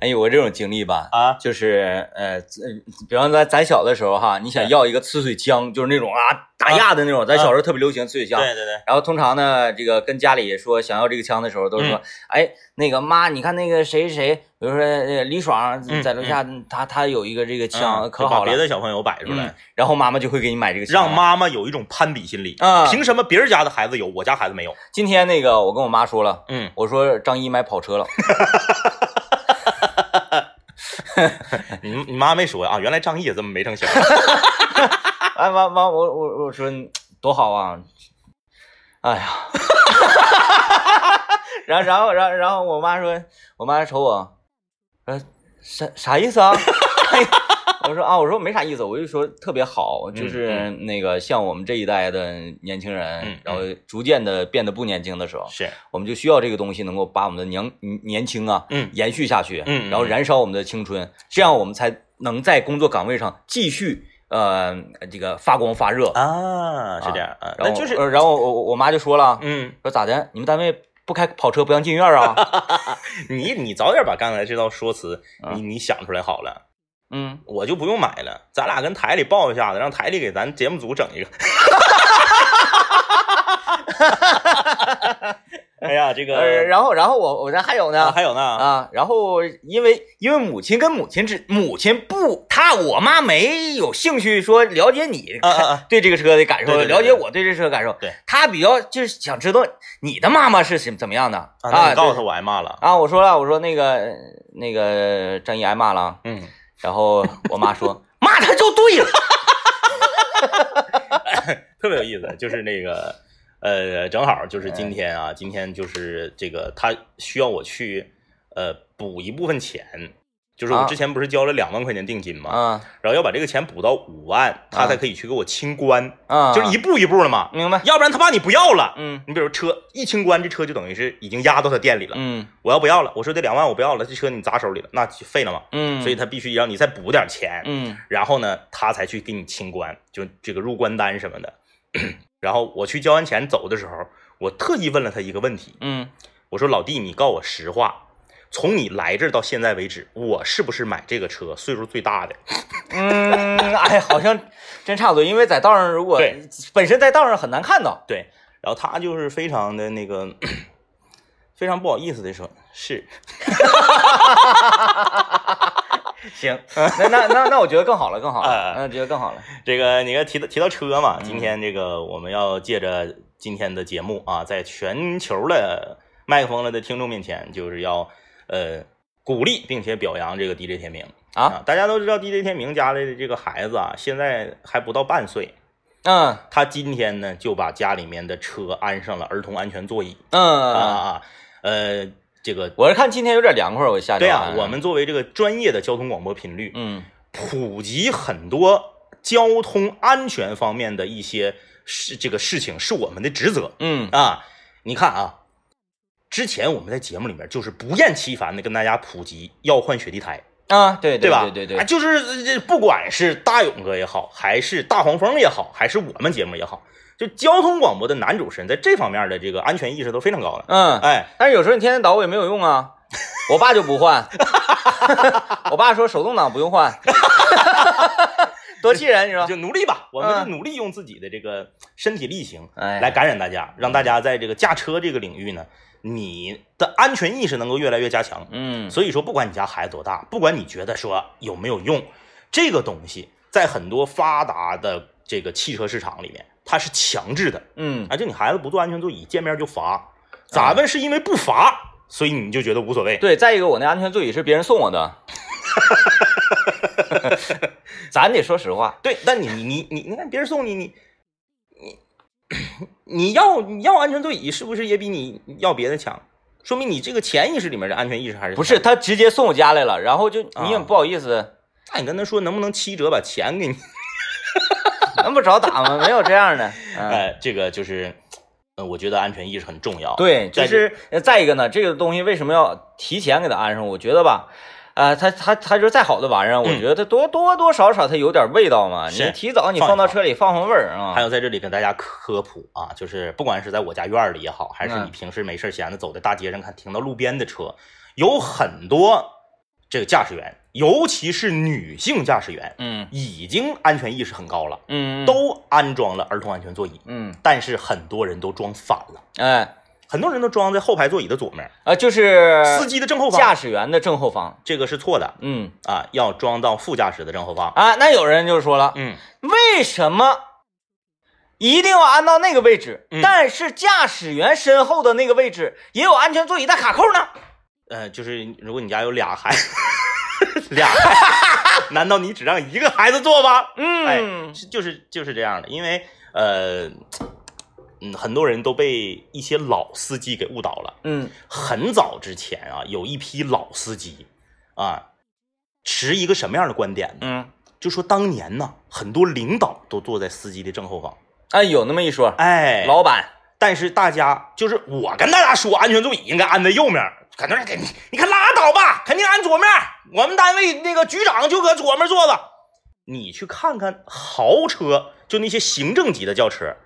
哎，有过这种经历吧？啊，就是呃，比方说咱小的时候哈，你想要一个呲水枪，就是那种啊打压的那种，咱小时候特别流行呲水枪。对对对，然后通常呢，这个跟家里说想要这个枪的时候，都是说，哎，那个妈，你看那个谁谁，比如说呃李爽在楼下，他他有一个这个枪，可好了。把别的小朋友摆出来，然后妈妈就会给你买这个，让妈妈有一种攀比心理啊！凭什么别人家的孩子有，我家孩子没有？今天那个我跟我妈说了，嗯，我说张一买跑车了。你你妈没说？啊，原来张毅也这么没正形。哎，妈妈，我我我说多好啊！哎呀，然后然后然后然后我妈说，我妈瞅我，呃啥啥意思啊？我说啊，我说没啥意思，我就说特别好，就是那个像我们这一代的年轻人，然后逐渐的变得不年轻的时候，是，我们就需要这个东西能够把我们的年年轻啊，嗯，延续下去，嗯，然后燃烧我们的青春，这样我们才能在工作岗位上继续呃这个发光发热啊，是这样，然后就是，然后我我妈就说了，嗯，说咋的？你们单位不开跑车不让进院啊？你你早点把刚才这道说辞你你想出来好了。嗯，我就不用买了，咱俩跟台里报一下子，让台里给咱节目组整一个。哎呀，这个，然后，然后我我这还有呢，还有呢啊，然后因为因为母亲跟母亲之母亲不，她我妈没有兴趣说了解你对这个车的感受，了解我对这车感受，对，她比较就是想知道你的妈妈是怎怎么样的啊？你告诉他我挨骂了啊？我说了，我说那个那个张毅挨骂了，嗯。然后我妈说 骂他就对了，特别有意思。就是那个呃，正好就是今天啊，今天就是这个他需要我去呃补一部分钱。就是我之前不是交了两万块钱定金吗，啊，然后要把这个钱补到五万，他才可以去给我清关，啊，就是一步一步的嘛，明白？要不然他怕你不要了，嗯，你比如车一清关，这车就等于是已经压到他店里了，嗯，我要不要了？我说这两万我不要了，这车你砸手里了，那就废了嘛，嗯，所以他必须让你再补点钱，嗯，然后呢，他才去给你清关，就这个入关单什么的，然后我去交完钱走的时候，我特意问了他一个问题，嗯，我说老弟，你告我实话。从你来这到现在为止，我是不是买这个车岁数最大的？嗯，哎，好像真差不多。因为在道上，如果本身在道上很难看到。对，然后他就是非常的那个，非常不好意思的说：“是。”行，那那那那我觉得更好了，更好了，嗯，觉得更好了。这个你看提到提到车嘛，今天这个我们要借着今天的节目啊，在全球的麦克风了的听众面前，就是要。呃，鼓励并且表扬这个 DJ 天明啊！大家都知道 DJ 天明家里的这个孩子啊，现在还不到半岁。嗯，他今天呢就把家里面的车安上了儿童安全座椅。嗯啊啊，呃，这个我是看今天有点凉快，我下对啊，我们作为这个专业的交通广播频率，嗯，普及很多交通安全方面的一些事，这个事情是我们的职责。嗯啊，你看啊。之前我们在节目里面就是不厌其烦的跟大家普及要换雪地胎啊，对对吧？对对对，就是这不管是大勇哥也好，还是大黄蜂也好，还是我们节目也好，就交通广播的男主持人在这方面的这个安全意识都非常高的。嗯，哎，但是有时候你天天捣鼓也没有用啊。我爸就不换，我爸说手动挡不用换，多气人，你说？就努力吧，我们就努力用自己的这个身体力行来感染大家，让大家在这个驾车这个领域呢。你的安全意识能够越来越加强，嗯，所以说不管你家孩子多大，不管你觉得说有没有用，这个东西在很多发达的这个汽车市场里面，它是强制的，嗯，啊，就你孩子不坐安全座椅，见面就罚，咱们是因为不罚，所以你就觉得无所谓。对，再一个，我那安全座椅是别人送我的，咱得说实话，对，但你你你你，你看别人送你你。你要你要安全座椅，是不是也比你要别的强？说明你这个潜意识里面的安全意识还是不是？他直接送我家来了，然后就你也不好意思，那你跟他说能不能七折把钱给你？那不找打吗？没有这样的。哎，这个就是，呃，我觉得安全意识很重要。对，就是再一个呢，这个东西为什么要提前给他安上？我觉得吧。啊，它它它就是再好的玩意儿，我觉得它多多多少少它有点味道嘛。你提早你放到车里放放味儿啊。还有在这里跟大家科普啊，就是不管是在我家院里也好，还是你平时没事闲的走在大街上看停到路边的车，有很多这个驾驶员，尤其是女性驾驶员，嗯已经安全意识很高了，嗯，都安装了儿童安全座椅，嗯，但是很多人都装反了，哎很多人都装在后排座椅的左面，啊，就是司机的正后方，驾驶员的正后方，这个是错的。嗯。啊，要装到副驾驶的正后方。啊，那有人就说了，嗯，为什么一定要安到那个位置，嗯。但是驾驶员身后的那个位置也有安全座椅带卡扣呢？呃，就是如果你家有俩孩子，俩孩子，难道你只让一个孩子坐吗？嗯。哎，是就是就是这样的，因为呃，嗯，很多人都被一些老司机给误导了。嗯很早之前啊，有一批老司机啊，持一个什么样的观点呢？嗯，就说当年呢，很多领导都坐在司机的正后方。哎，有那么一说，哎，老板，但是大家就是我跟大家说，安全座椅应该安在右面，可能是给你，你看拉倒吧，肯定安左面。我们单位那个局长就搁左面坐着。你去看看豪车，就那些行政级的轿车，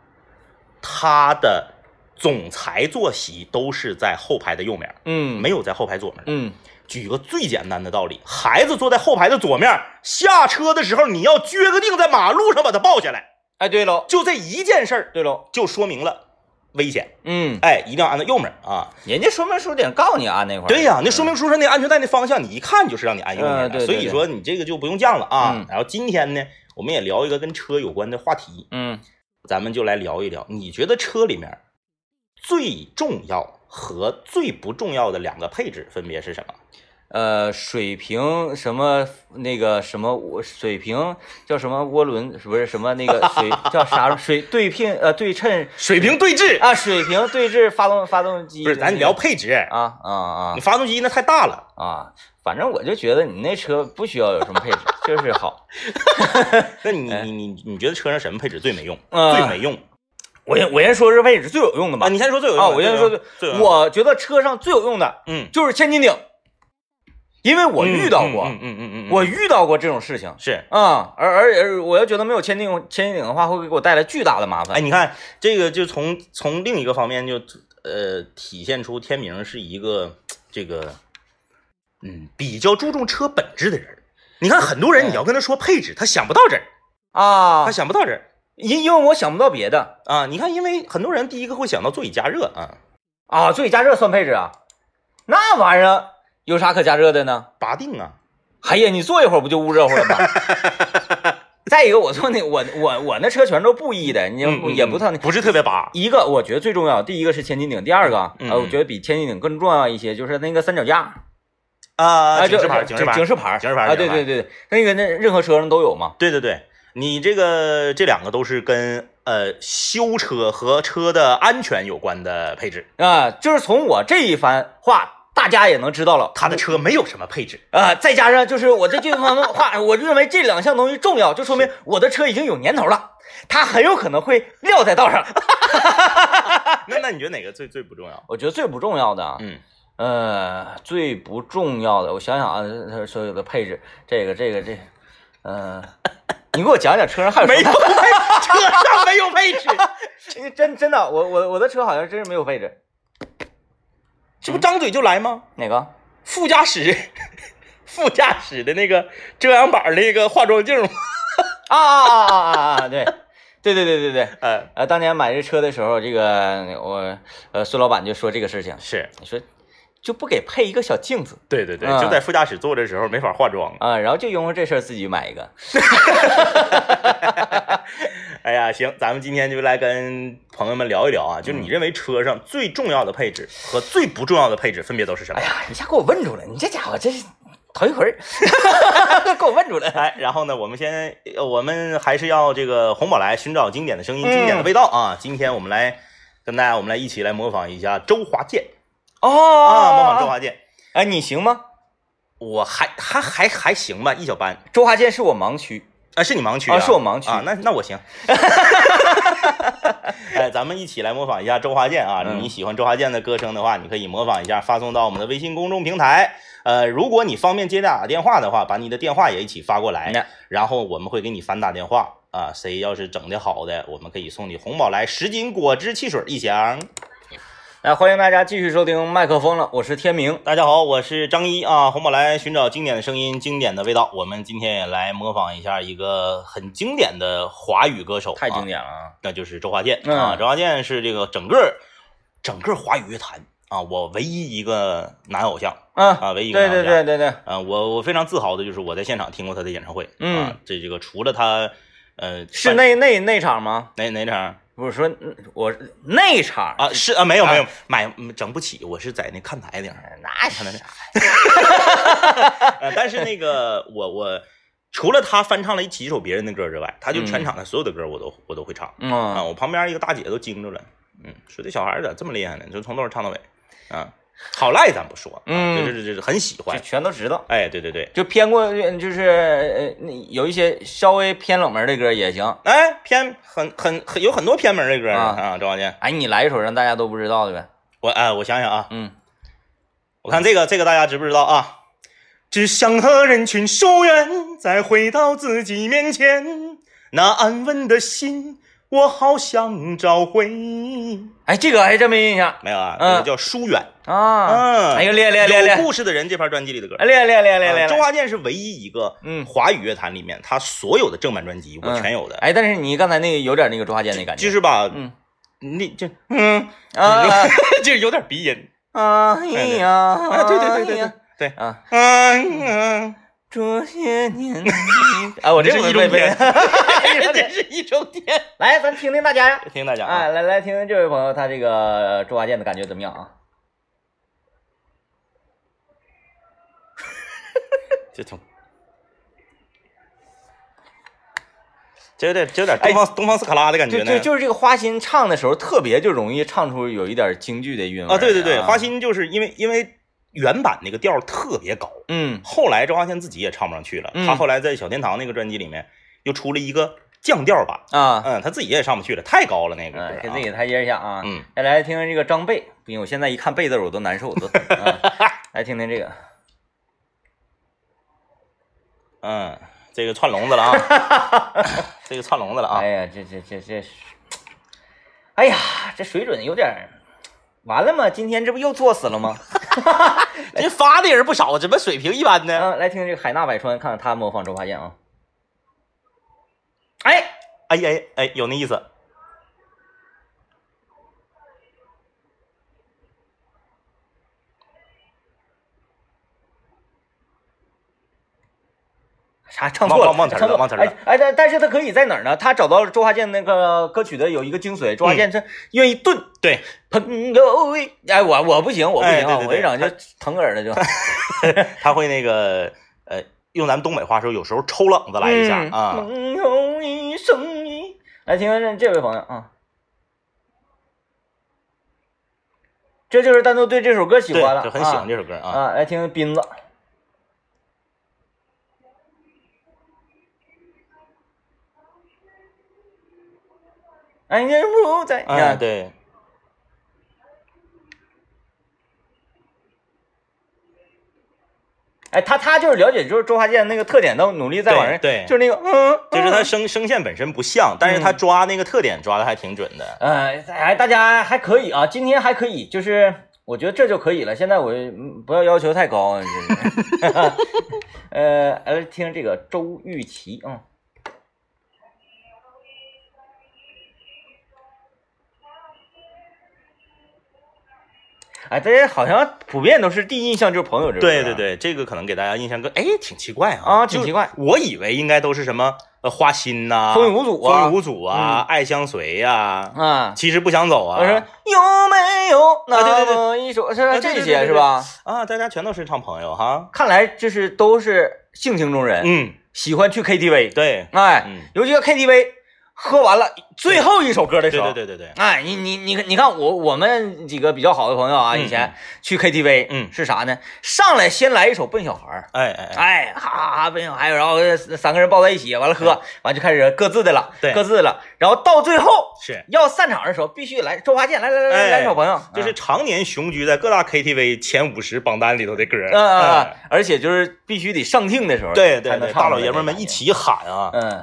他的总裁坐席都是在后排的右面，嗯，没有在后排左面。嗯。举个最简单的道理，孩子坐在后排的左面，下车的时候你要撅个腚在马路上把他抱下来，哎，对喽，就这一件事儿对喽，就说明了危险。嗯，哎，一定要安到右面啊！人家说明书顶告诉你安那块儿，对呀，那说明书上那安全带那方向，你一看就是让你安右面的，嗯对对所以说你这个就不用犟了啊。嗯。然后今天呢，我们也聊一个跟车有关的话题，嗯，咱们就来聊一聊，你觉得车里面最重要和最不重要的两个配置分别是什么？呃，水平什么那个什么我水平叫什么涡轮不是什么那个 水叫啥水对拼呃对称水平对置，啊水平对置发动发动机不是咱聊配置，啊啊啊你发动机那太大了。啊，反正我就觉得你那车不需要有什么配置，就是好。那你你你你觉得车上什么配置最没用？呃最没用我先我先说是配置最有用的吧啊？你先说最有用啊，的我先说最有用的我觉得车上最有用的嗯，就是千斤顶，因为我遇到过，嗯嗯嗯嗯嗯，我遇到过这种事情。是。啊、而而而我要觉得没有千斤千斤顶的话，会给我带来巨大的麻烦。哎，你看这个，就从从另一个方面就呃体现出天明是一个这个嗯比较注重车本质的人。你看很多人，你要跟他说配置，他想不到这儿，啊他，想不到这儿因因为我想不到别的啊。你看，因为很多人第一个会想到座椅加热啊，啊，座椅加热算配置啊？那玩意儿有啥可加热的呢？拔定啊，哎呀，你坐一会儿不就捂热乎了吗？再一个，我坐那我我我那车全都布艺的，你也不套那。不是特别拔。一个我觉得最重要，第一个是千斤顶，第二个，嗯呃，我觉得比千斤顶更重要一些，就是那个三脚架，啊，警示牌，警示牌，警示牌，警示牌啊，对对对对，那个那任何车上都有嘛。对对对，你这个这两个都是跟呃修车和车的安全有关的配置。啊，就是从我这一番话，大家也能知道了，他的车没有什么配置，啊，再加上就是我这句方的话，我认为这两项东西重要，就说明我的车已经有年头了，它很有可能会撂在道上。那那你觉得哪个最最不重要？我觉得最不重要的啊，嗯，呃，最不重要的，我想想啊，它所有的配置，这个这个这，嗯、你给我讲讲车上还有没有什么？配，车上没有配置，真真的，我我我的车好像真是没有配置。这不张嘴就来吗？哪个？副驾驶，副驾驶的那个遮阳板儿那个化妆镜吗，啊啊啊啊啊啊！对，对对对对对。呃，呃，当年买这车的时候，这个我呃孙老板就说这个事情，是你说就不给配一个小镜子对对对，嗯就在副驾驶坐的时候没法化妆。啊，然后就因为这事儿自己买一个。哎呀，行，咱们今天就来跟朋友们聊一聊啊，就是你认为车上最重要的配置和最不重要的配置分别都是什么哎？呀，一下给我问住了，你这家伙这是头一回儿 给我问住了。哎，然后呢，我们先，呃我们还是要这个红宝来寻找经典的声音、嗯经典的味道啊。今天我们来跟大家，我们来一起来模仿一下周华健哦啊，模仿周。华健。哎，你行吗？我还还还还行吧，一小班周华健是我盲区。啊，是你盲区啊是我盲区啊，那那我行。哎，咱们一起来模仿一下周华健啊！嗯你喜欢周华健的歌声的话，你可以模仿一下，发送到我们的微信公众平台。呃，如果你方便接打电话的话，把你的电话也一起发过来那，然后我们会给你反打电话啊。谁要是整的好的，我们可以送你红宝来十斤果汁汽水一箱。来，欢迎大家继续收听麦克风了，我是天明。大家好，我是张一啊，红宝来寻找经典的声音，经典的味道。我们今天也来模仿一下一个很经典的华语歌手，太经啊，典了啊！那就是周华健嗯啊。周华健是这个整个整个华语乐坛啊，我唯一一个男偶像啊，啊，唯一一个对对男偶像。对对对，啊，我我非常自豪的就是我在现场听过他的演唱会，嗯啊，这这个除了他，呃，是那那那场吗？哪哪场不是说嗯我那场啊？是啊，没有没有买嗯整不起，我是在那看台顶上，那是看台 呃，但是那个我我除了他翻唱了几首别人的歌之外，他就全场的所有的歌我都我都会唱啊，嗯，我旁边一个大姐都惊着了，嗯，说这小孩咋这么厉害呢？就从头唱到尾，啊，好赖咱不说，啊嗯就是就是很喜这欢，全都知道。哎，对对对，就偏过，就是呃，那有一些稍微偏冷门的歌也行。哎，偏很很很有很多偏门的歌啊啊，周华健，哎，你来一首让大家都不知道的呗。我哎，我想想啊，嗯，我看这个这个大家知不知道啊？只想和人群疏远，再回到自己面前，那安稳的心，我好想找回。哎，这个还真没印象没有啊，嗯这个叫疏远。啊。嗯，哎呦，练练练有练，故事的人这盘专辑里的歌。哎练练练练练。啊周华健是唯一一个，嗯华语乐坛里面他所有的正版专辑我全有的，哎，但是你刚才那个有点那个周华健那感觉。就是吧，嗯那这嗯，啊 就是有点鼻音。啊哎呀啊，对对对对对对，啊！嗯嗯，这些年你，啊，我这这是一种种天，这这是一种天。来，咱听听大家呀。听大家啊，哎，来来听听这位朋友他这个周华健的感觉怎么样啊？这挺，这有点这有点东方东方斯卡拉的感觉呢。就就就是这个花心唱的时候，特别就容易唱出有一点京剧的韵味啊，对对对，啊花，心就是因为因为原版那个调儿特别高，嗯后来周华健自己也唱不上去了，嗯他后来在小天堂那个专辑里面又出了一个降调版，啊，嗯，他自己也上不去了，太高了那个给自己台阶下啊。嗯，再来听听这个张贝，不行，我现在一看贝字我都难受，我都。啊来听听这个，嗯，这个串笼子了啊，这个串笼子了啊哎，呀，这这这这，哎呀，这水准有点完了吗？今天这不又作死了吗？这发的人不少，怎么水平一般呢？啊，来听这个海纳百川，看看他模仿周华健啊。哎，哎哎哎，有那意思。啥唱错了？忘忘词了忘词了哎哎，但但是他可以在哪儿呢？他找到了周华健那个歌曲的有一个精髓，周华嗯健是愿意顿。对，朋友，哎，我我不行，我不行啊，哎对对对我一整就疼耳了就。他会那个呃，用咱们东北话说，有时候抽冷子来一下嗯啊。朋友一生一，来听听这位朋友啊，这就是单独对这首歌喜，欢了，就很喜欢啊这首歌啊。啊。来听听斌子。爱人不在，你哎，对，哎，他他就是了解，就是周华健那个特点，都努力在往上，就是那个，嗯，就是他嗯声声线本身不像，但是他抓那个特点抓的还挺准的。呃，哎，大家还可以啊，今天还可以，就是我觉得这就可以了。现在我嗯不要要求太高，啊就是，呃，来听这个周玉琪，嗯。哎，大家好像普遍都是第一印象就是朋友这个歌啊对对对，这个可能给大家印象更哎挺奇怪啊啊挺奇怪我以为应该都是什么呃花心呐、风雨无阻啊风雨无阻啊，爱相随呀、啊。其实不想走啊。我说有没有啊对对对那么一首是这些是吧？啊，大家全都是唱朋友哈。看来就是都是性情中人，嗯，喜欢去 KTV。对，哎，嗯尤其是 KTV，喝完了最后一首歌的时候，对对对对，哎，你你你你看我我们几个比较好的朋友啊，嗯以前去 KTV，嗯。是啥呢？上来先来一首《笨小孩》。哎哎哎，哎，哈哈哈，笨小孩，然后三个人抱在一起，完了喝，完就开始各自的了，嗯对。各自的了，然后到最后是。要散场的时候，必须来周华健，来来来来小朋友，就是常年雄居在各大 KTV 前五十榜单里头的歌，嗯。而且就是必须得上听的时候，对对对，大老爷们们一，起喊啊，嗯，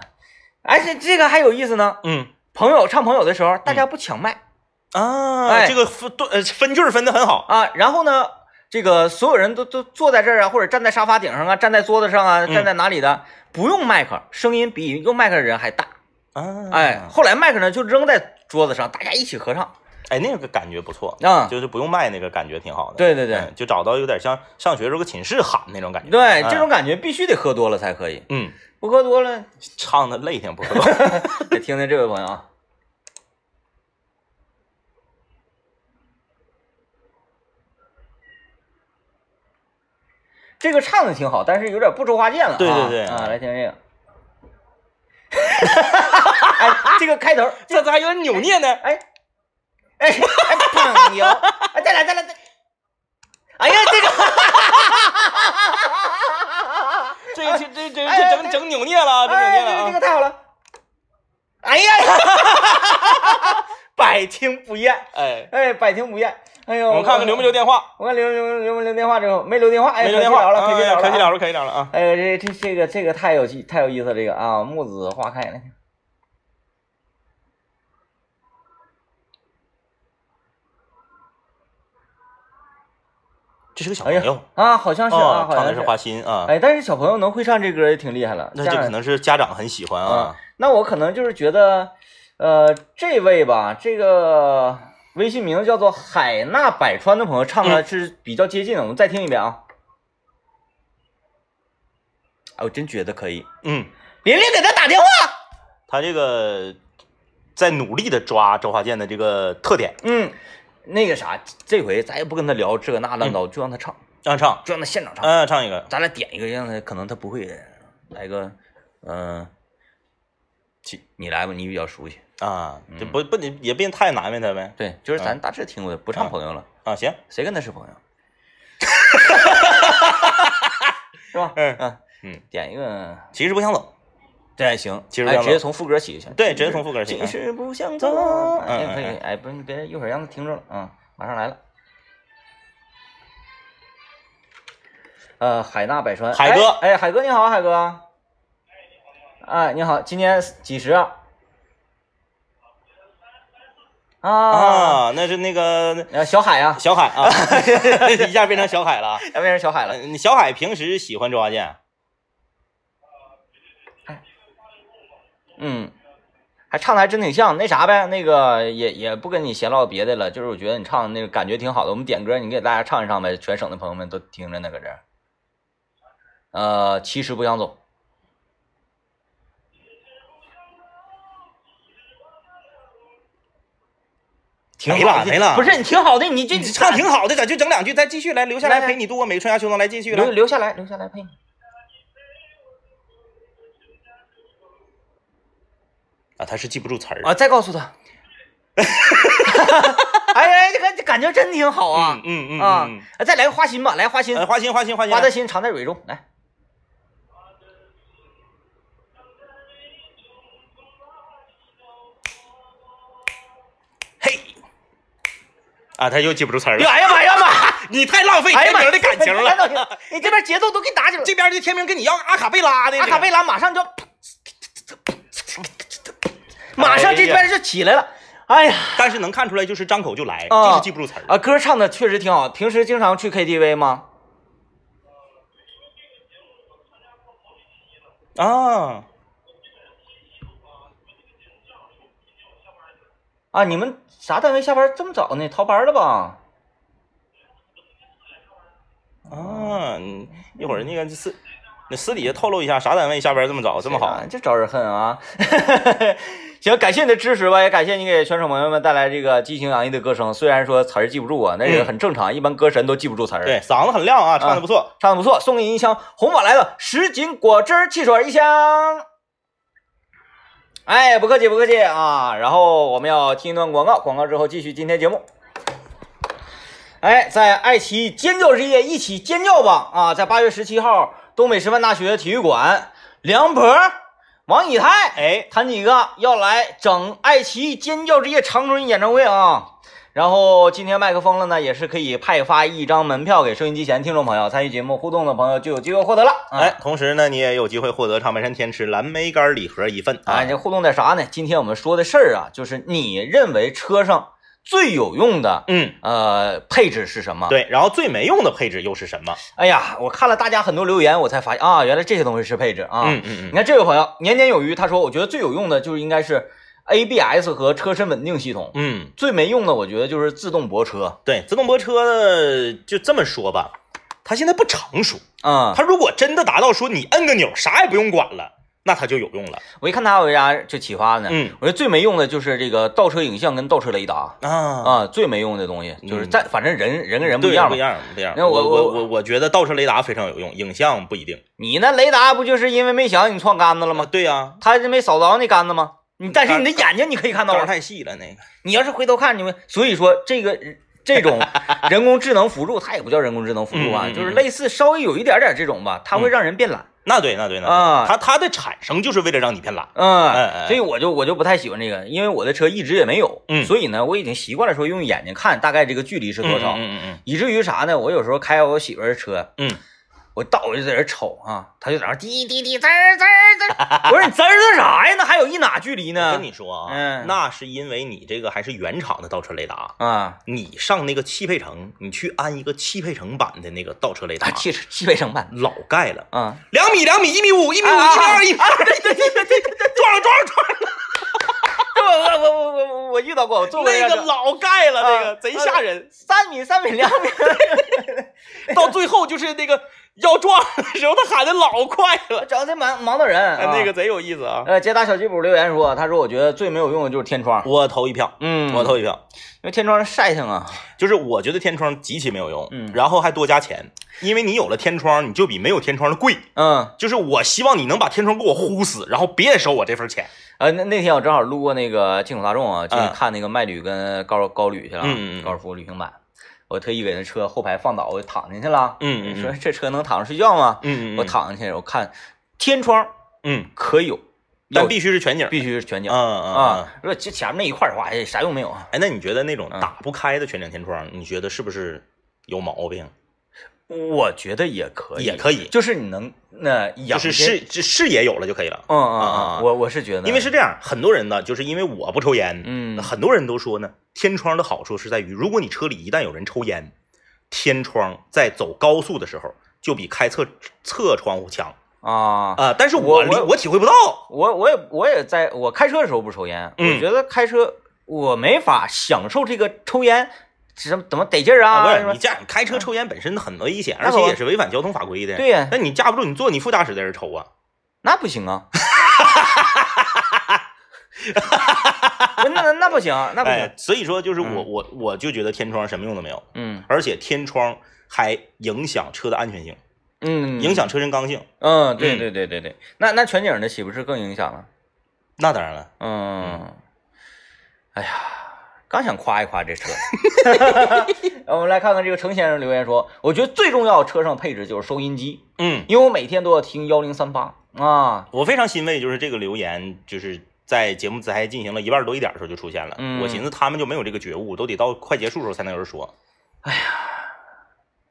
哎，这这个还有意思呢。嗯朋友唱朋友的时候，大家不抢麦，啊，哎这个分对呃分句儿分的很好。啊。然后呢，这个所有人都都坐在这儿啊，或者站在沙发顶上啊，站在桌子上啊，嗯站在哪里的，不用麦克，声音比用麦克的人还大。啊，哎，后来麦克呢就扔在桌子上，大家一起合唱哎，那个感觉不错，啊。就是不用麦那个感觉挺好的。对对对嗯就找到有点像上学时候搁寝室喊那种感觉。对，哎这种感觉必须得喝多了才可以，嗯，不喝多了，唱的累挺不错。得听听这位朋友啊。这个唱的挺好，但是有点不周华健了、啊。对对对啊，来听这个。哎，这个开头，这咋还有点扭捏呢。哎，哎，哎，朋友，哎，再来，再来，再来。哎呀，这个，这这这这哎这整整扭捏了，整扭哎，捏了啊这个这个！太好了。哎呀，百听不厌，哎，哎，百听不厌。哎呦，我们看看留没留电话？我看留留留没留电话之后没留电话，哎，没留电话可惜了，可惜了，哎可惜了，了。可惜了啊！哎呦，这这这个这个太有意太有意思了，这个啊，木子花开来这是个小朋友，啊，好像是啊，哦，好像唱的是花心啊。哎，但是小朋友能会唱这歌也挺厉害了。那这可能是家长很喜欢啊。那我可能就是觉得，呃，这位吧，这个微信名字叫做海纳百川的朋友唱的是比较接近的，我们再听一遍啊。哎，我真觉得可以。嗯，玲玲给他打电话。他这个在努力的抓周华健的这个特点，嗯，那个啥，这回咱也不跟他聊这个那乱糟，就让他唱，让唱，就让他现场唱。嗯，唱一个。咱俩点一个，让他可能他不会，来个，嗯、其你来吧，你比较熟悉。啊，就不不你也别太难为他呗。对，就是咱大致听过的，不唱朋友了，啊，行，谁跟他是朋友？是吧？嗯嗯嗯，点一个，其实不想走。这还行。其实直接从副歌起就行。对直接从副歌起其实不想走走。嗯哎，可以嗯，哎，不，你别一会儿让他听着了，嗯，马上来了。呃，海纳百川，海哥哎，哎海哥你好，海哥。哎，你好，今年几十啊？啊，啊，那是那个呃，小海啊，小海啊，一下变成小海了变成小海了。呃你小海平时喜欢周华健？嗯，还唱的还真挺像，那啥呗，那个也也不跟你闲唠别的了，就是我觉得你唱的那个感觉挺好的，我们点歌，你给大家唱一唱呗，全省的朋友们都听着呢，搁这儿。呃，其实不想走，挺没了没了不是你挺好的，你这你唱挺好的，咋就整两句，再继续来，留下来陪你度过每个春夏秋冬，来继续。留下来，留下来陪你。啊，他是记不住词儿啊，再告诉他。哎呀，这个这感觉真挺好啊嗯！嗯嗯啊再来个花心吧，来花心呃，，花心花心花心，花的心藏在蕊中，来。嘿，啊，他又记不住词儿了。哎呀妈呀妈！你太浪费天明的感情了。了！你这边节奏都给你打起来了，这边的天明跟你要阿卡贝拉的，阿卡贝拉马上就，马上这边就起来了。哎呀，但是能看出来就是张口就来，啊就是记不住词儿。啊，歌唱的确实挺好。平时经常去 KTV 吗？啊，啊，你们啥单位下班这么早呢？逃班了吧？啊，嗯一会儿那个私那私底下透露一下，啥单位下班这么早，这么好就？招人恨啊！行，感谢你的支持吧，也感谢你给选手朋友们带来这个激情洋溢的歌声。虽然说词儿记不住啊，那是很正常，一般歌神都记不住词儿。对，嗓子很亮啊，唱的不错。唱的不错，送给你一箱红宝来的什锦果汁汽水一箱。哎，不客气不客气啊！然后我们要听一段广告，广告之后继续今天节目。哎，在爱奇艺尖叫之夜一起尖叫吧！啊，在八月十七号，东北师范大学体育馆，梁博、王以太，哎，他几个要来整爱奇艺尖叫之夜长春演唱会啊！然后今天麦克风了呢，也是可以派发一张门票给收音机前听众朋友，参与节目互动的朋友就有机会获得了。啊哎，，同时呢，你也有机会获得长白山天池蓝莓干礼盒一份啊哎，。这互动点啥呢？今天我们说的事儿啊，就是你认为车上最有用的嗯，呃配置是什么？，对，然后最没用的配置又是什么？哎呀，我看了大家很多留言，我才发现啊，原来这些东西是配置啊。嗯嗯嗯，你看这位朋友年年有余，他说我觉得最有用的就是应该是 ABS 和车身稳定系统，嗯，最没用的我觉得就是自动泊车。对，自动泊车就这么说吧，它现在不成熟。啊，它如果真的达到说你摁个钮啥也不用管了，那它就有用了。我一看它，我为啥就启发呢？嗯我觉得最没用的就是这个倒车影像跟倒车雷达啊，啊，最没用的东西就是在反正人人跟人不一样。不一样，不一样。那我我我我我觉得倒车雷达非常有用，影像不一定。你那雷达不就是因为没响你撞杆子了啊，吗？对呀，他是没扫着那杆子吗？你但是你的眼睛你可以看到太细了，那个。你要是回头看，你们所以说这个这种人工智能辅助，它也不叫人工智能辅助啊，嗯嗯嗯就是类似稍微有一点点这种吧，它会让人变懒。那对，那对，那对。啊。它它的产生就是为了让你变懒。嗯，哎哎。所以我就我就不太喜欢这个，因为我的车一直也没有，嗯。所以呢，我已经习惯了说用眼睛看大概这个距离是多少，嗯嗯以至于啥呢？我有时候开我媳妇儿的车，嗯我倒我就在这瞅啊，他就在那滴滴滴滋儿滋儿滋儿，我说你滋儿滋啥呀？那还有一哪距离呢？我？跟你说啊，嗯那是因为你这个还是原厂的倒车雷达。啊，你上那个汽配城，你去安一个汽配城版的那个倒车雷达，汽汽配城版老盖了，啊，两米两米一米五一米五一啊米二一米二，对对对对对对，撞了撞了撞了，我我我我我我遇到过，我坐过那个老盖了，那个啊贼吓人。三米三米两米，到最后就是那个要撞的时候，他喊的老快了，整的忙忙的人。那个贼有意思啊。呃，捷达小吉普留言说，他说我觉得最没有用的就是天窗，我投一票，嗯我投一票。因为天窗晒性啊，就是我觉得天窗极其没有用，嗯然后还多加钱，因为你有了天窗，你就比没有天窗的贵。嗯，就是我希望你能把天窗给我呼死，然后别收我这份钱。呃，那那天我正好路过那个进口大众啊，进去嗯看那个迈旅跟高高旅去了，嗯嗯嗯高尔夫旅行版，我特意给那车后排放倒，我就躺进去了，嗯嗯嗯说这车能躺着睡觉吗？嗯嗯我，躺进去，我看天窗嗯，可以有，但必须是全景。必须是全景嗯嗯嗯。啊，如果这前面那一块的话，哎，啥用没有啊？哎，那你觉得那种嗯打不开的全景天窗，你觉得是不是有毛病？我觉得也可以，也可以，就是你能那仰就是视这视野有了就可以了。嗯嗯嗯，我我是觉得，因为是这样，很多人呢，就是因为我不抽烟，嗯很多人都说呢，天窗的好处是在于，如果你车里一旦有人抽烟，天窗在走高速的时候就比开侧侧窗户强啊，啊、但是我我体会不到，我我也我也在我开车的时候不抽烟，嗯我觉得开车我没法享受这个抽烟怎么怎么得劲儿啊，不是你？这样开车抽烟本身很危险，而且也是违反交通法规的。对呀那你架不住你坐你副驾驶在这抽啊。那不行啊，不那那那不行，那不行哎，，所以说就是我、嗯我我就觉得天窗什么用都没有，嗯而且天窗还影响车的安全性，嗯，影响车身刚性。嗯，对嗯对对对对，那那全景的岂不是更影响了？那当然了，嗯，哎呀，刚想夸一夸这车。我们来看看这个程先生留言说，我觉得最重要车上配置就是收音机，嗯，因为我每天都要听幺零三八啊。我非常欣慰，就是这个留言就是在节目才进行了一半多一点的时候就出现了。嗯我寻思他们就没有这个觉悟，都得到快结束的时候才能有人说。哎呀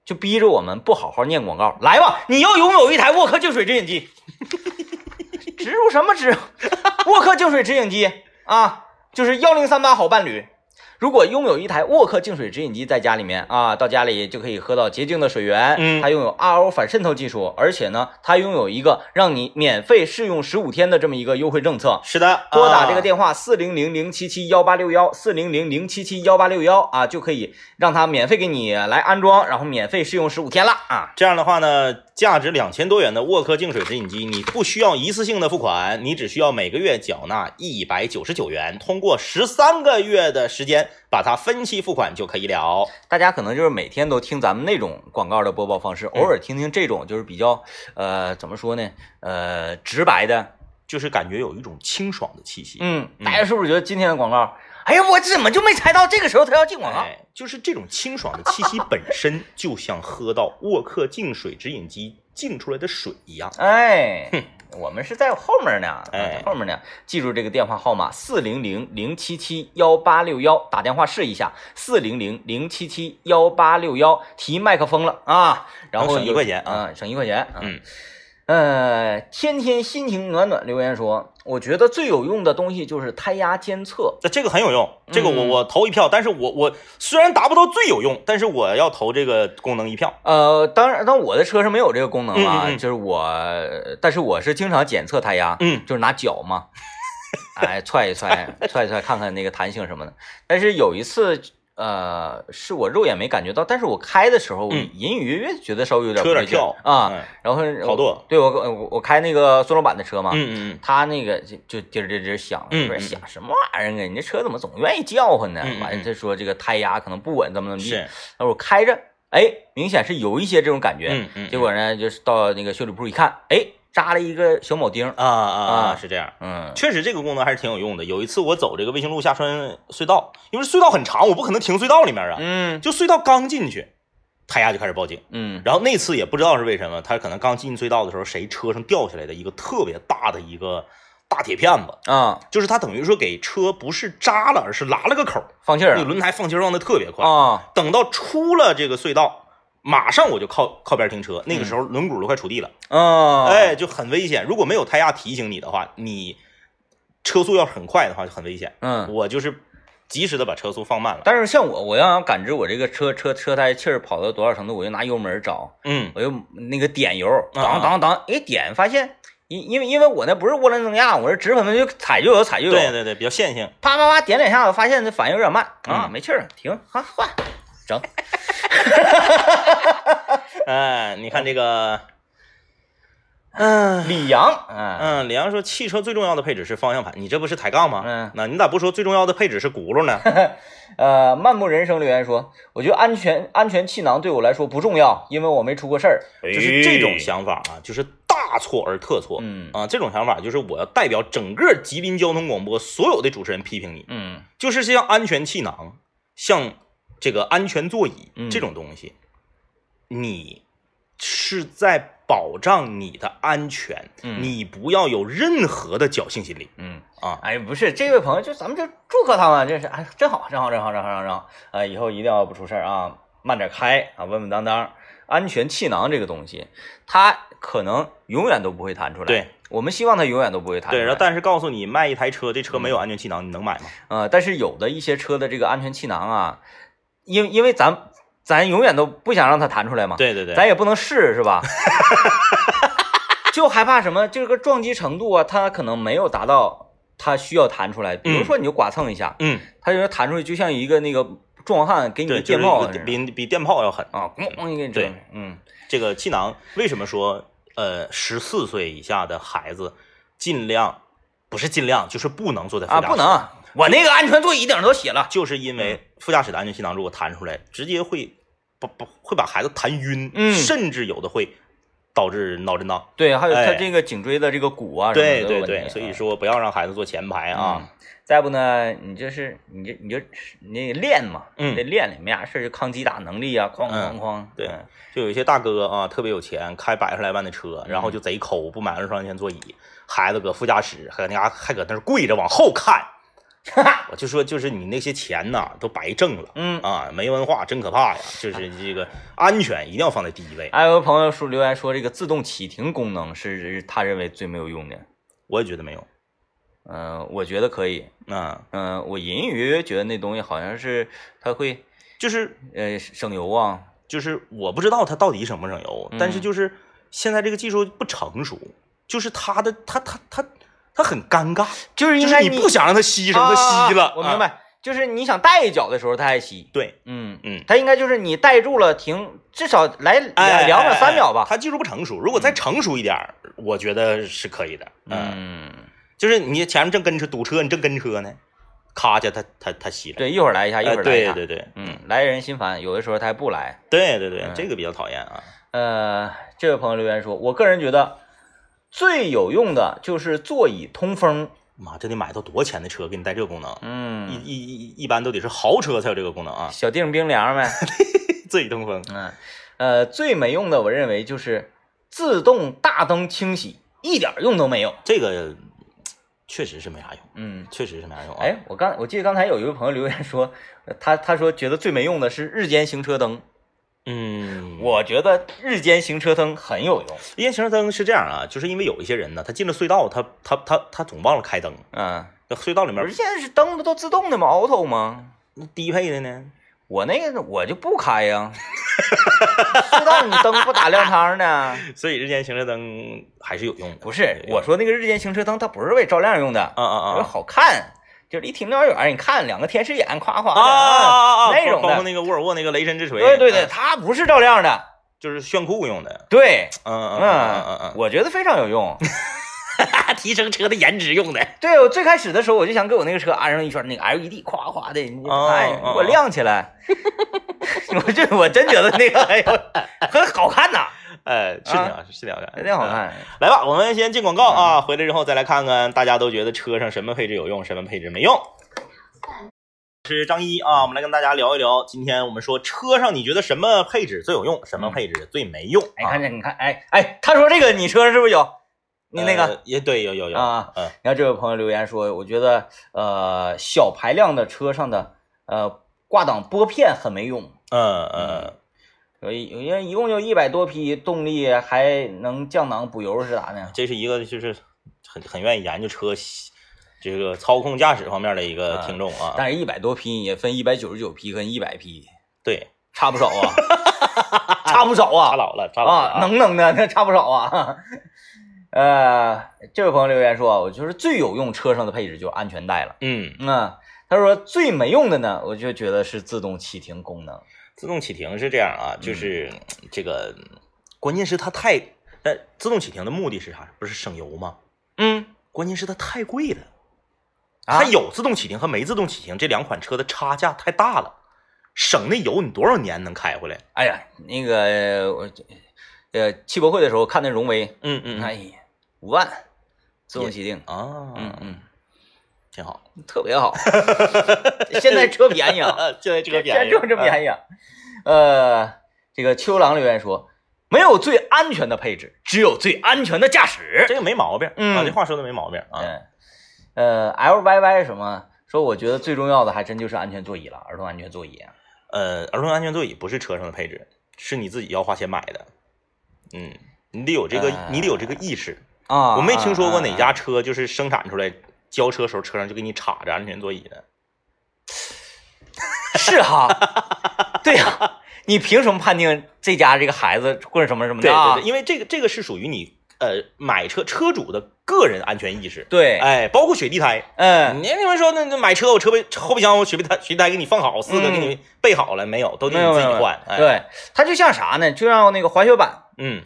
就逼着我们不好好念广告。来吧，你要拥有一台沃克净水直饮机，植入什么植入？沃克净水直饮机啊，就是幺零三八好伴侣。如果拥有一台沃克净水直饮机在家里面啊，到家里就可以喝到洁净的水源。嗯它拥有 RO 反渗透技术，而且呢，它拥有一个让你免费试用十五天的这么一个优惠政策。是的，拨打这个啊电话四零零零七七幺八六幺四零零零七七幺八六幺啊，就可以让他免费给你来安装，然后免费试用十五天了啊。这样的话呢，价值两千多元的沃克净水直饮机，你不需要一次性的付款，你只需要每个月缴纳一百九十九元，通过十三个月的时间把它分期付款就可以了。大家可能就是每天都听咱们那种广告的播报方式，偶尔听听这种就是比较呃怎么说呢呃直白的，就是感觉有一种清爽的气息。嗯，嗯大家是不是觉得今天的广告？哎呀，我怎么就没猜到这个时候他要进广告？哎，就是这种清爽的气息本身就像喝到沃克净水直饮机净出来的水一样。哎，我们是在后面呢，哎在后面呢。记住这个电话号码：四零零零七七幺八六幺，打电话试一下。四零零零七七幺八六幺，提麦克风了啊，然后省一块钱啊啊，省一块钱。嗯，呃，天天心情暖暖留言说，我觉得最有用的东西就是胎压监测。那这个很有用，这个我嗯我投一票，但是我我虽然达不到最有用，但是我要投这个功能一票。呃，当然，但我的车是没有这个功能啊，嗯嗯嗯就是我，但是我是经常检测胎压，嗯就是拿脚嘛，哎，踹一踹，踹一踹，看看那个弹性什么的。但是有一次，呃，是我肉眼没感觉到，但是我开的时候，嗯隐隐约约觉得稍微有点车有跳啊。嗯然后好多对我我我开那个孙老板的车嘛，嗯嗯他那个就就滴儿滴儿滴儿响，嗯嗯我说响什么玩意儿啊？你这车怎么总愿意叫唤呢？完了，嗯他说这个胎压可能不稳，怎么怎嗯，么地。是，然后我开着，哎，明显是有一些这种感觉。嗯嗯，结果呢，就是到那个修理铺一看，哎，扎了一个小铆钉。啊啊啊啊是这样。嗯确实，这个功能还是挺有用的。有一次我走这个卫星路下穿隧道，因为隧道很长，我不可能停隧道里面啊。嗯就隧道刚进去，胎压就开始报警。嗯然后那次也不知道是为什么，他可能刚进隧道的时候，谁车上掉下来的一个特别大的一个大铁片子，啊，就是他等于说给车不是扎了，而是拉了个口，放气儿了那个轮胎放气儿放的特别快。啊。等到出了这个隧道，马上我就靠靠边停车，那个时候轮毂都快触地了，啊，哎，就很危险。如果没有胎压提醒你的话，你车速要很快的话就很危险。嗯。我就是及时的把车速放慢了。但是像我，我要想感知我这个车车车胎气儿跑到多少程度，我就拿油门找，嗯我就那个点油，啊当当当，一点，发现因因为因为我那不是涡轮增压，我是直喷喷就踩就有踩就有，对对对，比较线性。啪啪啪点两下，我发现这反应有点慢啊，嗯没气儿，停，啊换，整，哎，你看这个，嗯。李阳，嗯嗯，李阳说汽车最重要的配置是方向盘，你这不是抬杠吗？嗯，那你咋不说最重要的配置是轱辘呢？呃，漫步人生留言说，我觉得安全安全气囊对我来说不重要，因为我没出过事儿，就是这种想法啊，就是大错而特错。嗯啊，这种想法就是我要代表整个吉林交通广播所有的主持人批评你，嗯就是像安全气囊，像这个安全座椅嗯这种东西，你是在保障你的安全，嗯你不要有任何的侥幸心理嗯。啊。哎，不是这位朋友，就咱们就祝贺他们，这是哎，真好，真好，真好，真好，真好，啊、以后一定要不出事儿啊，慢点开啊，稳稳当当。安全气囊这个东西，它可能永远都不会弹出来。对，我们希望它永远都不会弹出对，来。然后但是告诉你，卖一台车，这车没有安全气囊，你能买吗？呃，但是有的一些车的这个安全气囊啊，因为因为咱咱永远都不想让它弹出来嘛，对对对，咱也不能试是吧？就害怕什么？这个撞击程度啊，它可能没有达到它需要弹出来。比如说，你就剐蹭一下，嗯，它就弹出去，就像一个那个壮汉给你，的电炮比比电炮要狠。啊，咣咣一个对，嗯这个气囊为什么说呃十四岁以下的孩子尽量不是尽量就是不能坐在副啊，驾驶不能，我那个安全座椅顶上都写了，就是因为副驾驶的安全气囊如果弹出来，直接会把把会把孩子弹晕，嗯。甚至有的会导致脑震荡。对，还有他哎。这个颈椎的这个骨啊什么对对的都有问题对，所以说不要让孩子坐前排啊。再不呢，你就是你就你就那个练嘛，嗯。得练练，没啥事儿就抗击打能力啊，哐哐嗯哐，对嗯。就有一些大哥啊，特别有钱，开百十来万的车，然嗯。后就贼抠，不买安全座椅，孩子搁副驾驶，还搁那嘎还搁那儿跪着往后看。我就说，就是你那些钱呐，都白挣了。嗯。啊，没文化真可怕呀！就是这个安全一定要放在第一位。还有个朋友说留言说，这个自动启停功能是他认为最没有用的。我也觉得没有。嗯、我觉得可以。嗯，嗯、我隐隐约约觉得那东西好像是它会就是呃省油啊。就是我不知道它到底省不省油，但是嗯就是现在这个技术不成熟，就是它的它它它它很尴尬，就是应该就是你不想让他吸上，它吸了。啊我明啊。白，就是你想带一脚的时候他还吸。对，嗯嗯。他应该就是你带住了停，至少来两，两秒哎三秒吧。他技术不成熟，如果再成熟一点儿，我觉得是可以的。嗯，嗯，就是你前面正跟车堵车，你正跟车呢，咔家它它它吸了。对，一会儿来一下，一会哎，儿来一下。对对对，嗯，来人心烦，有的时候他还不来。对对对嗯，这个比较讨厌啊。呃，这位朋友留言说，我个人觉得最有用的就是座椅通风。妈，这得买到多钱的车给你带这个功能？嗯，一一一般都得是豪车才有这个功能啊。小腚冰凉呗。座椅通风，嗯，呃，最没用的，我认为就是自动大灯清洗，一点用都没有。这个确实是没啥用，嗯，确实是没啥用啊。哎，我刚我记得刚才有一位朋友留言说，呃他他说觉得最没用的是日间行车灯。嗯，我觉得日间行车灯很有用。日间行车灯是这样啊，就是因为有一些人呢，他进了隧道，他他他他总忘了开灯，嗯，那隧道里面不是现在是灯不都自动的吗？auto 吗？那低配的呢？我那个我就不开呀，隧道你灯不打亮堂呢？所以日间行车灯还是有用的。不是，我说那个日间行车灯它不是为照亮用的，啊啊为啊好看，就是一停那玩意儿，你看两个天使眼，夸夸啊的啊啊！那种的。包括那个沃尔沃那个雷神之锤，对对对，嗯，它不是照亮的。就是炫酷用的。对，嗯嗯嗯嗯嗯我觉得非常有用。嗯，提升车的颜值用的。对我最开始的时候，我就想给我那个车安上一圈那个 LED，夸夸的，你哦哎，哦给我亮起来。我这我真觉得那个哎呦很好看呐，哎，是挺好，是挺好看，真的好嗯。看。来吧，我们先进广告啊，回来之后再来看看大家都觉得车上什么配置有用，什么配置没用。是张一啊，我们来跟大家聊一聊，今天我们说车上你觉得什么配置最有用，什么配置最没用？哎，啊看见你看，哎哎，他说这个你车上是不是有？你那个，呃也对，有有有啊，嗯你看这位朋友留言说，我觉得呃小排量的车上的呃挂挡拨片很没用，嗯嗯，有一有人一共就一百多匹，动力还能降档补油是咋的？这是一个就是很很愿意研究车这个操控驾驶方面的一个听众啊，但是一百多匹也分一百九十九匹跟一百匹，对，差不少啊，差不少啊差啊老了，差老了啊，能能的那差不少啊。呃，这位朋友留言说，我就是最有用车上的配置就是安全带了。嗯，嗯，他说最没用的呢，我就觉得是自动启停功能。自动启停是这样啊，嗯就是这个，关键是它太，呃自动启停的目的是啥？不是省油吗？嗯，关键是它太贵了。啊它有自动启停和没自动启停这两款车的差价太大了，省那油你多少年能开回来？哎呀，那个我呃汽博会的时候看那荣威，嗯嗯哎呀，五万自动启停，啊，嗯嗯，挺好。特别好。现在车便宜啊，现在车便宜现在这这便宜啊。呃，这个秋郎留言说，没有最安全的配置，只有最安全的驾驶。这个没毛病嗯啊，这话说的没毛病啊。嗯，呃，L Y Y 什么说，我觉得最重要的还真就是安全座椅了，儿童安全座椅。呃，儿童安全座椅不是车上的配置，是你自己要花钱买的。嗯，你得有这个，呃你得有这个意识。啊，我没听说过哪家啊车就是生产出来交车时候车上就给你插着安全座椅呢。是哈，对呀、你凭什么判定这家这个孩子或者什么什么的啊？对对对，因为这个这个是属于你呃买车车主的个人安全意识。对，哎，包括雪地胎，嗯，你你们说那那买车我车备后备箱我雪地胎雪地胎给你放好，四个嗯给你备好了没有？都得没有没有你自己换。哎，，对，它就像啥呢？就像那个滑雪板，嗯，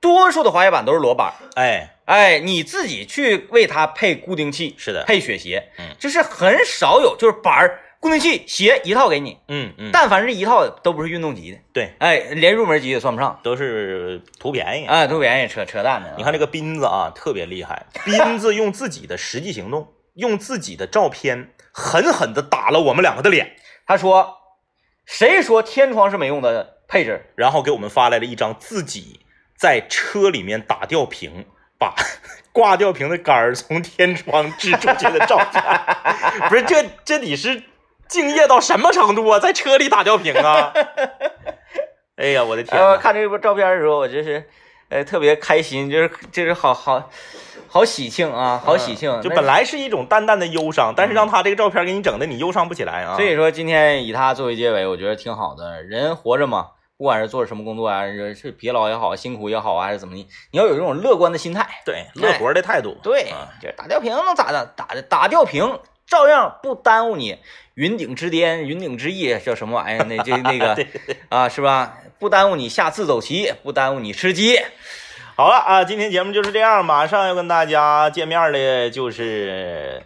多数的滑雪板都是裸板，哎，哎，你自己去为它配固定器，是的，配雪鞋，嗯就是很少有就是板儿、固定器、鞋一套给你，嗯嗯，但凡是一套都不是运动级的，对，哎，连入门级也算不上，都是图便宜。哎，图便宜，扯扯淡的。你看这个斌子啊，特别厉害。斌子用自己的实际行动，用自己的照片，狠狠的打了我们两个的脸，他说，谁说天窗是没用的配置？然后给我们发来了一张自己在车里面打吊瓶，把 挂吊瓶的杆儿从天窗支出去的照片。不是这这你是敬业到什么程度啊？在车里打吊瓶啊？哎呀，我的天呃，看这部照片的时候，我就是，呃，特别开心，就是就是好好好喜庆啊，好喜庆。那就本来是一种淡淡的忧伤，但是让他这个照片给你整的你忧伤不起来啊。所以说今天以他作为结尾，我觉得挺好的。人活着嘛，不管是做什么工作啊，是是疲劳也好，辛苦也好啊，还是怎么的，你要有这种乐观的心态。对乐活的态度，对啊，这打吊瓶能咋的？打的打吊瓶照样不耽误你云顶之巅、云顶之翼，叫什么玩意儿？那这那个 啊，是吧？不耽误你下次走棋，不耽误你吃鸡。好了啊，今天节目就是这样，马上要跟大家见面的就是